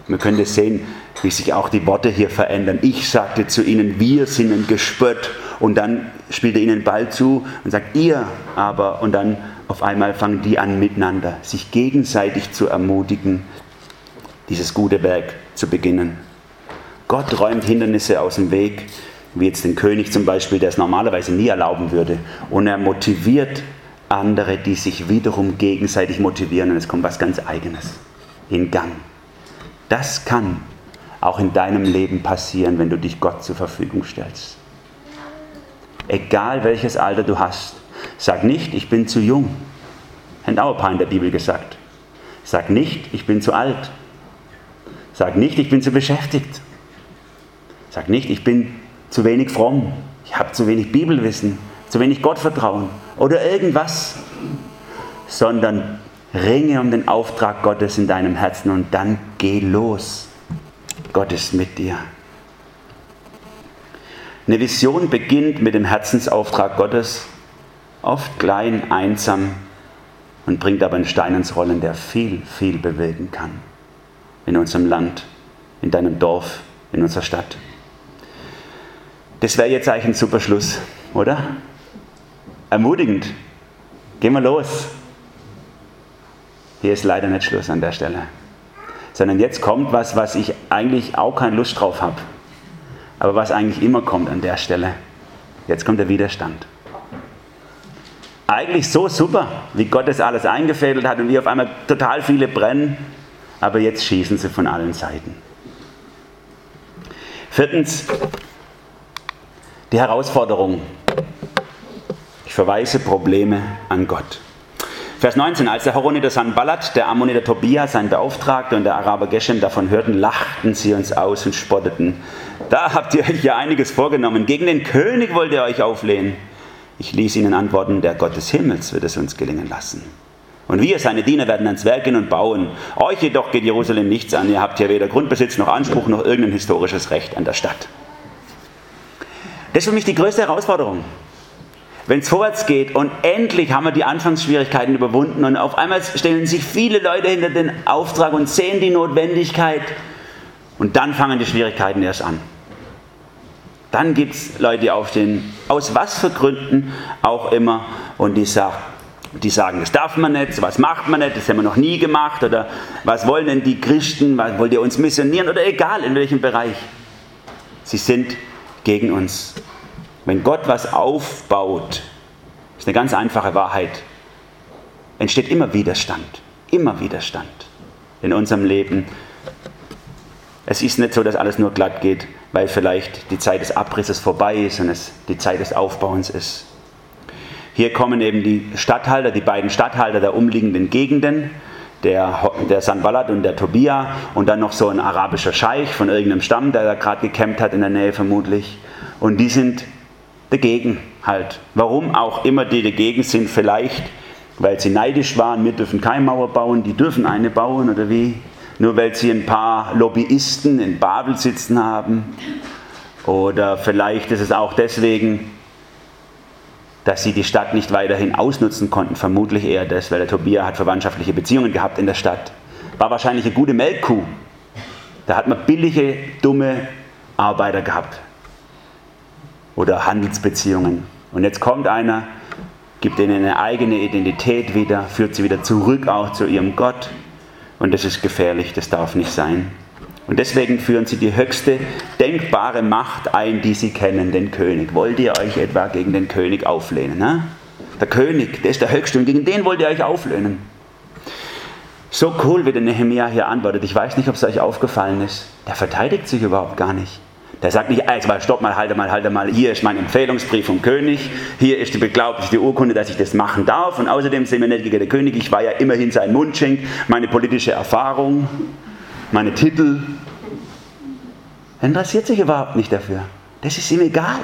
Man könnte sehen, wie sich auch die Worte hier verändern. Ich sagte zu ihnen, wir sind ein Gespött Und dann spielt er ihnen Ball zu und sagt, ihr aber. Und dann auf einmal fangen die an miteinander, sich gegenseitig zu ermutigen, dieses gute Werk zu beginnen. Gott räumt Hindernisse aus dem Weg, wie jetzt den König zum Beispiel, der es normalerweise nie erlauben würde. Und er motiviert andere, die sich wiederum gegenseitig motivieren und es kommt was ganz Eigenes in Gang. Das kann auch in deinem Leben passieren, wenn du dich Gott zur Verfügung stellst. Egal welches Alter du hast, sag nicht, ich bin zu jung. Hat auch ein paar in der Bibel gesagt. Sag nicht, ich bin zu alt. Sag nicht, ich bin zu beschäftigt. Sag nicht, ich bin zu wenig fromm. Ich habe zu wenig Bibelwissen, zu wenig Gottvertrauen oder irgendwas. Sondern ringe um den Auftrag Gottes in deinem Herzen und dann geh los. Gott ist mit dir. Eine Vision beginnt mit dem Herzensauftrag Gottes, oft klein, einsam und bringt aber einen Stein ins Rollen, der viel, viel bewegen kann. In unserem Land, in deinem Dorf, in unserer Stadt. Das wäre jetzt eigentlich ein super Schluss, oder? Ermutigend. Gehen wir los. Hier ist leider nicht Schluss an der Stelle. Sondern jetzt kommt was, was ich eigentlich auch keine Lust drauf habe. Aber was eigentlich immer kommt an der Stelle. Jetzt kommt der Widerstand. Eigentlich so super, wie Gott das alles eingefädelt hat und wie auf einmal total viele brennen. Aber jetzt schießen sie von allen Seiten. Viertens, die Herausforderung. Ich verweise Probleme an Gott. Vers 19, als der Horoniter Sanballat, der Ammoniter Tobia, sein Beauftragter und der Araber Geshem davon hörten, lachten sie uns aus und spotteten. Da habt ihr euch ja einiges vorgenommen. Gegen den König wollt ihr euch auflehnen. Ich ließ ihnen antworten, der Gott des Himmels wird es uns gelingen lassen. Und wir, seine Diener, werden ans Werk gehen und bauen. Euch jedoch geht Jerusalem nichts an. Ihr habt hier weder Grundbesitz noch Anspruch noch irgendein historisches Recht an der Stadt. Das ist für mich die größte Herausforderung wenn es vorwärts geht und endlich haben wir die Anfangsschwierigkeiten überwunden und auf einmal stellen sich viele Leute hinter den Auftrag und sehen die Notwendigkeit und dann fangen die Schwierigkeiten erst an. Dann gibt es Leute, die aufstehen, aus was für Gründen auch immer, und die, sagen, die sagen, das darf man nicht, was macht man nicht, das haben wir noch nie gemacht, oder was wollen denn die Christen, was wollt ihr uns missionieren, oder egal in welchem Bereich. Sie sind gegen uns. Wenn Gott was aufbaut, ist eine ganz einfache Wahrheit, entsteht immer Widerstand. Immer Widerstand in unserem Leben. Es ist nicht so, dass alles nur glatt geht, weil vielleicht die Zeit des Abrisses vorbei ist und es die Zeit des Aufbauens ist. Hier kommen eben die Statthalter, die beiden Statthalter der umliegenden Gegenden, der, der Sanballat und der Tobia und dann noch so ein arabischer Scheich von irgendeinem Stamm, der da gerade gekämpft hat in der Nähe vermutlich. Und die sind dagegen halt. Warum auch immer die dagegen sind, vielleicht weil sie neidisch waren, wir dürfen keine Mauer bauen, die dürfen eine bauen oder wie? Nur weil sie ein paar Lobbyisten in Babel sitzen haben. Oder vielleicht ist es auch deswegen, dass sie die Stadt nicht weiterhin ausnutzen konnten. Vermutlich eher das, weil der Tobia hat verwandtschaftliche Beziehungen gehabt in der Stadt. War wahrscheinlich eine gute Melkkuh. Da hat man billige, dumme Arbeiter gehabt oder Handelsbeziehungen. Und jetzt kommt einer, gibt ihnen eine eigene Identität wieder, führt sie wieder zurück auch zu ihrem Gott. Und das ist gefährlich, das darf nicht sein. Und deswegen führen sie die höchste denkbare Macht ein, die sie kennen, den König. Wollt ihr euch etwa gegen den König auflehnen? Ne? Der König, der ist der Höchste und gegen den wollt ihr euch auflehnen. So cool, wie der Nehemiah hier antwortet. Ich weiß nicht, ob es euch aufgefallen ist. Der verteidigt sich überhaupt gar nicht. Der sagt nicht, also stopp mal, halte mal, halte mal, hier ist mein Empfehlungsbrief vom König, hier ist die beglaubigte Urkunde, dass ich das machen darf und außerdem sind wir nicht gegen den König, ich war ja immerhin sein Mundschenk, meine politische Erfahrung, meine Titel. Er interessiert sich überhaupt nicht dafür. Das ist ihm egal.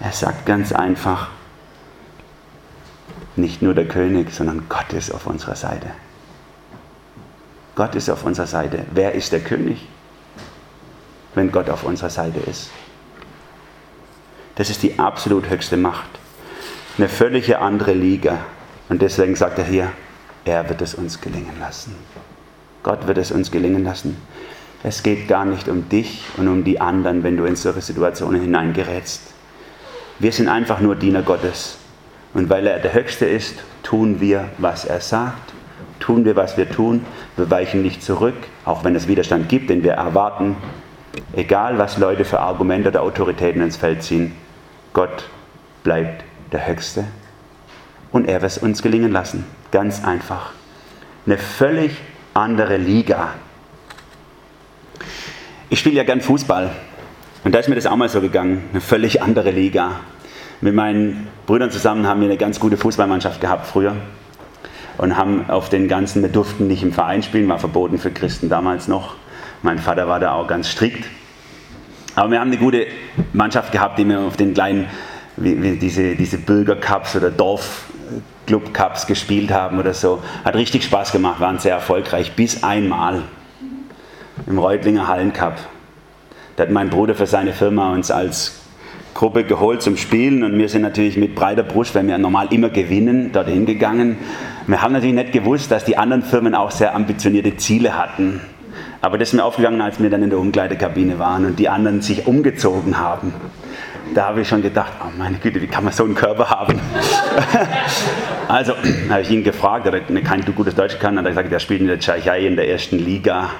Er sagt ganz einfach, nicht nur der König, sondern Gott ist auf unserer Seite. Gott ist auf unserer Seite. Wer ist der König? Wenn Gott auf unserer Seite ist. Das ist die absolut höchste Macht. Eine völlige andere Liga. Und deswegen sagt er hier, er wird es uns gelingen lassen. Gott wird es uns gelingen lassen. Es geht gar nicht um dich und um die anderen, wenn du in solche Situationen hineingerätst. Wir sind einfach nur Diener Gottes. Und weil er der Höchste ist, tun wir, was er sagt. Tun wir, was wir tun. Wir weichen nicht zurück, auch wenn es Widerstand gibt, den wir erwarten. Egal, was Leute für Argumente oder Autoritäten ins Feld ziehen, Gott bleibt der Höchste. Und er wird es uns gelingen lassen. Ganz einfach. Eine völlig andere Liga. Ich spiele ja gern Fußball. Und da ist mir das auch mal so gegangen. Eine völlig andere Liga. Mit meinen Brüdern zusammen haben wir eine ganz gute Fußballmannschaft gehabt früher. Und haben auf den ganzen, wir durften nicht im Verein spielen, war verboten für Christen damals noch. Mein Vater war da auch ganz strikt. Aber wir haben eine gute Mannschaft gehabt, die wir auf den kleinen, wie, wie diese, diese Bürgercups oder Dorfclub-Cups gespielt haben oder so. Hat richtig Spaß gemacht, waren sehr erfolgreich, bis einmal im Reutlinger Hallencup. Da hat mein Bruder für seine Firma uns als Gruppe geholt zum Spielen und wir sind natürlich mit breiter Brust, weil wir normal immer gewinnen, dorthin gegangen. Wir haben natürlich nicht gewusst, dass die anderen Firmen auch sehr ambitionierte Ziele hatten. Aber das ist mir aufgegangen, als wir dann in der Umkleidekabine waren und die anderen sich umgezogen haben. Da habe ich schon gedacht, oh meine Güte, wie kann man so einen Körper haben? also habe ich ihn gefragt, er kann du gutes Deutsch kann, und er hat gesagt, er spielt in der Tschechei in der ersten Liga.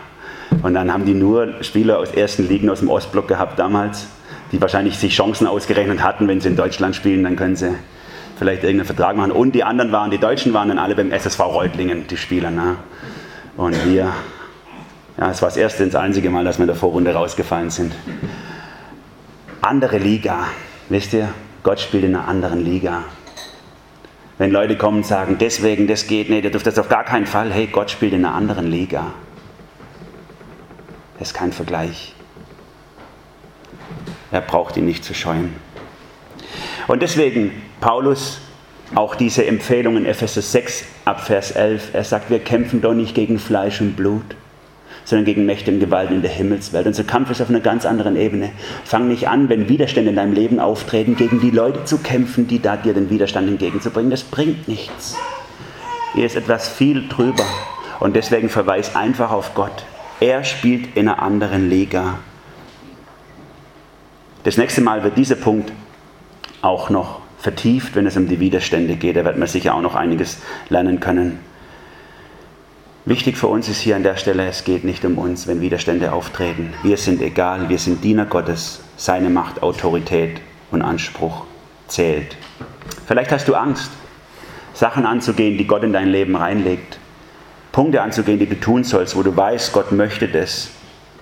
Und dann haben die nur Spieler aus ersten Ligen aus dem Ostblock gehabt damals, die wahrscheinlich sich Chancen ausgerechnet hatten, wenn sie in Deutschland spielen, dann können sie vielleicht irgendeinen Vertrag machen. Und die anderen waren, die Deutschen waren dann alle beim SSV Reutlingen, die Spieler. Ne? Und wir, ja, es war das erste und das einzige Mal, dass wir in der Vorrunde rausgefallen sind. Andere Liga, wisst ihr, Gott spielt in einer anderen Liga. Wenn Leute kommen und sagen, deswegen, das geht nicht, ihr dürft das auf gar keinen Fall, hey, Gott spielt in einer anderen Liga. Das ist kein Vergleich. Er braucht ihn nicht zu scheuen. Und deswegen, Paulus, auch diese Empfehlung in Epheser 6 ab Vers 11, er sagt, wir kämpfen doch nicht gegen Fleisch und Blut, sondern gegen Mächte und Gewalten in der Himmelswelt. Unser Kampf ist auf einer ganz anderen Ebene. Fang nicht an, wenn Widerstände in deinem Leben auftreten, gegen die Leute zu kämpfen, die da dir den Widerstand entgegenzubringen. Das bringt nichts. Hier ist etwas viel drüber. Und deswegen verweis einfach auf Gott. Er spielt in einer anderen Liga. Das nächste Mal wird dieser Punkt auch noch vertieft, wenn es um die Widerstände geht. Da wird man sicher auch noch einiges lernen können. Wichtig für uns ist hier an der Stelle, es geht nicht um uns, wenn Widerstände auftreten. Wir sind egal, wir sind Diener Gottes. Seine Macht, Autorität und Anspruch zählt. Vielleicht hast du Angst, Sachen anzugehen, die Gott in dein Leben reinlegt. Punkte anzugehen, die du tun sollst, wo du weißt, Gott möchte das.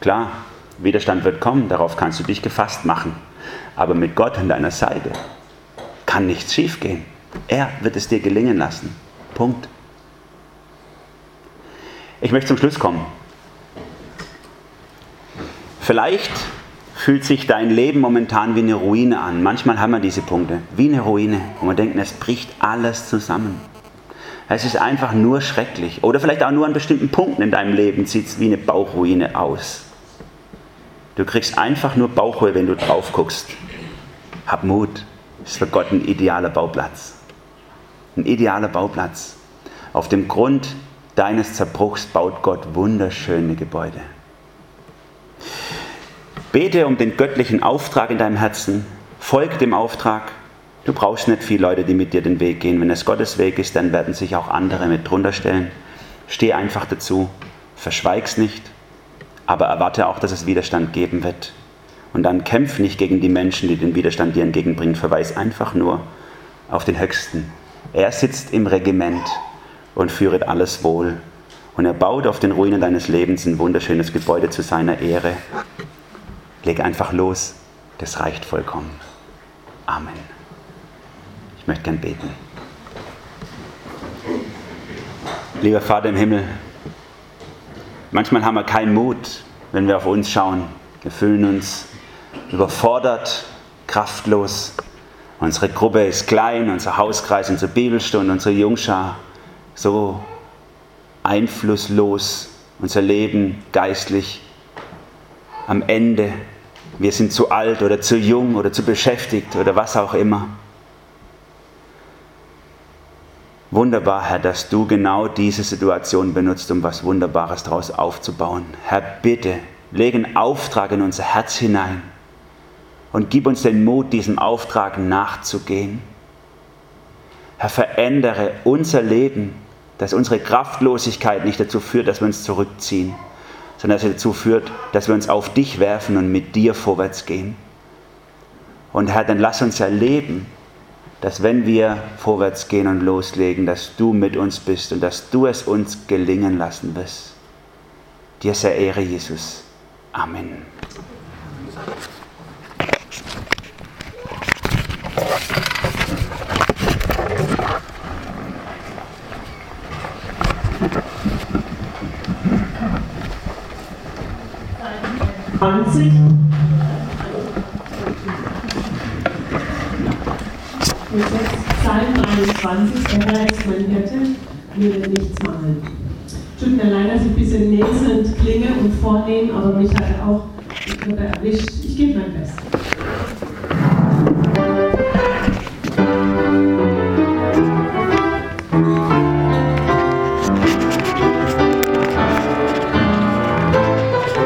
Klar, Widerstand wird kommen, darauf kannst du dich gefasst machen. Aber mit Gott an deiner Seite kann nichts schiefgehen. Er wird es dir gelingen lassen. Punkt. Ich möchte zum Schluss kommen. Vielleicht fühlt sich dein Leben momentan wie eine Ruine an. Manchmal haben wir diese Punkte, wie eine Ruine, wo man denkt, es bricht alles zusammen. Es ist einfach nur schrecklich. Oder vielleicht auch nur an bestimmten Punkten in deinem Leben sieht es wie eine Bauchruine aus. Du kriegst einfach nur Bauchruhe, wenn du drauf guckst. Hab Mut. Ist für Gott ein idealer Bauplatz. Ein idealer Bauplatz. Auf dem Grund deines Zerbruchs baut Gott wunderschöne Gebäude. Bete um den göttlichen Auftrag in deinem Herzen. Folge dem Auftrag. Du brauchst nicht viele Leute, die mit dir den Weg gehen. Wenn es Gottes Weg ist, dann werden sich auch andere mit drunter stellen. Steh einfach dazu. Verschweig's nicht aber erwarte auch, dass es Widerstand geben wird. Und dann kämpf nicht gegen die Menschen, die den Widerstand dir entgegenbringen. Verweis einfach nur auf den Höchsten. Er sitzt im Regiment und führet alles wohl. Und er baut auf den Ruinen deines Lebens ein wunderschönes Gebäude zu seiner Ehre. Leg einfach los. Das reicht vollkommen. Amen. Ich möchte gern beten. Lieber Vater im Himmel, Manchmal haben wir keinen Mut, wenn wir auf uns schauen. Wir fühlen uns überfordert, kraftlos. Unsere Gruppe ist klein, unser Hauskreis, unsere Bibelstunde, unsere Jungschar so einflusslos, unser Leben geistlich am Ende. Wir sind zu alt oder zu jung oder zu beschäftigt oder was auch immer. Wunderbar, Herr, dass du genau diese Situation benutzt, um was Wunderbares daraus aufzubauen. Herr, bitte, leg einen Auftrag in unser Herz hinein. Und gib uns den Mut, diesem Auftrag nachzugehen. Herr, verändere unser Leben, dass unsere Kraftlosigkeit nicht dazu führt, dass wir uns zurückziehen, sondern dass sie dazu führt, dass wir uns auf dich werfen und mit dir vorwärts gehen. Und Herr, dann lass uns erleben, dass wenn wir vorwärts gehen und loslegen, dass du mit uns bist und dass du es uns gelingen lassen wirst. Dir sei Ehre, Jesus. Amen.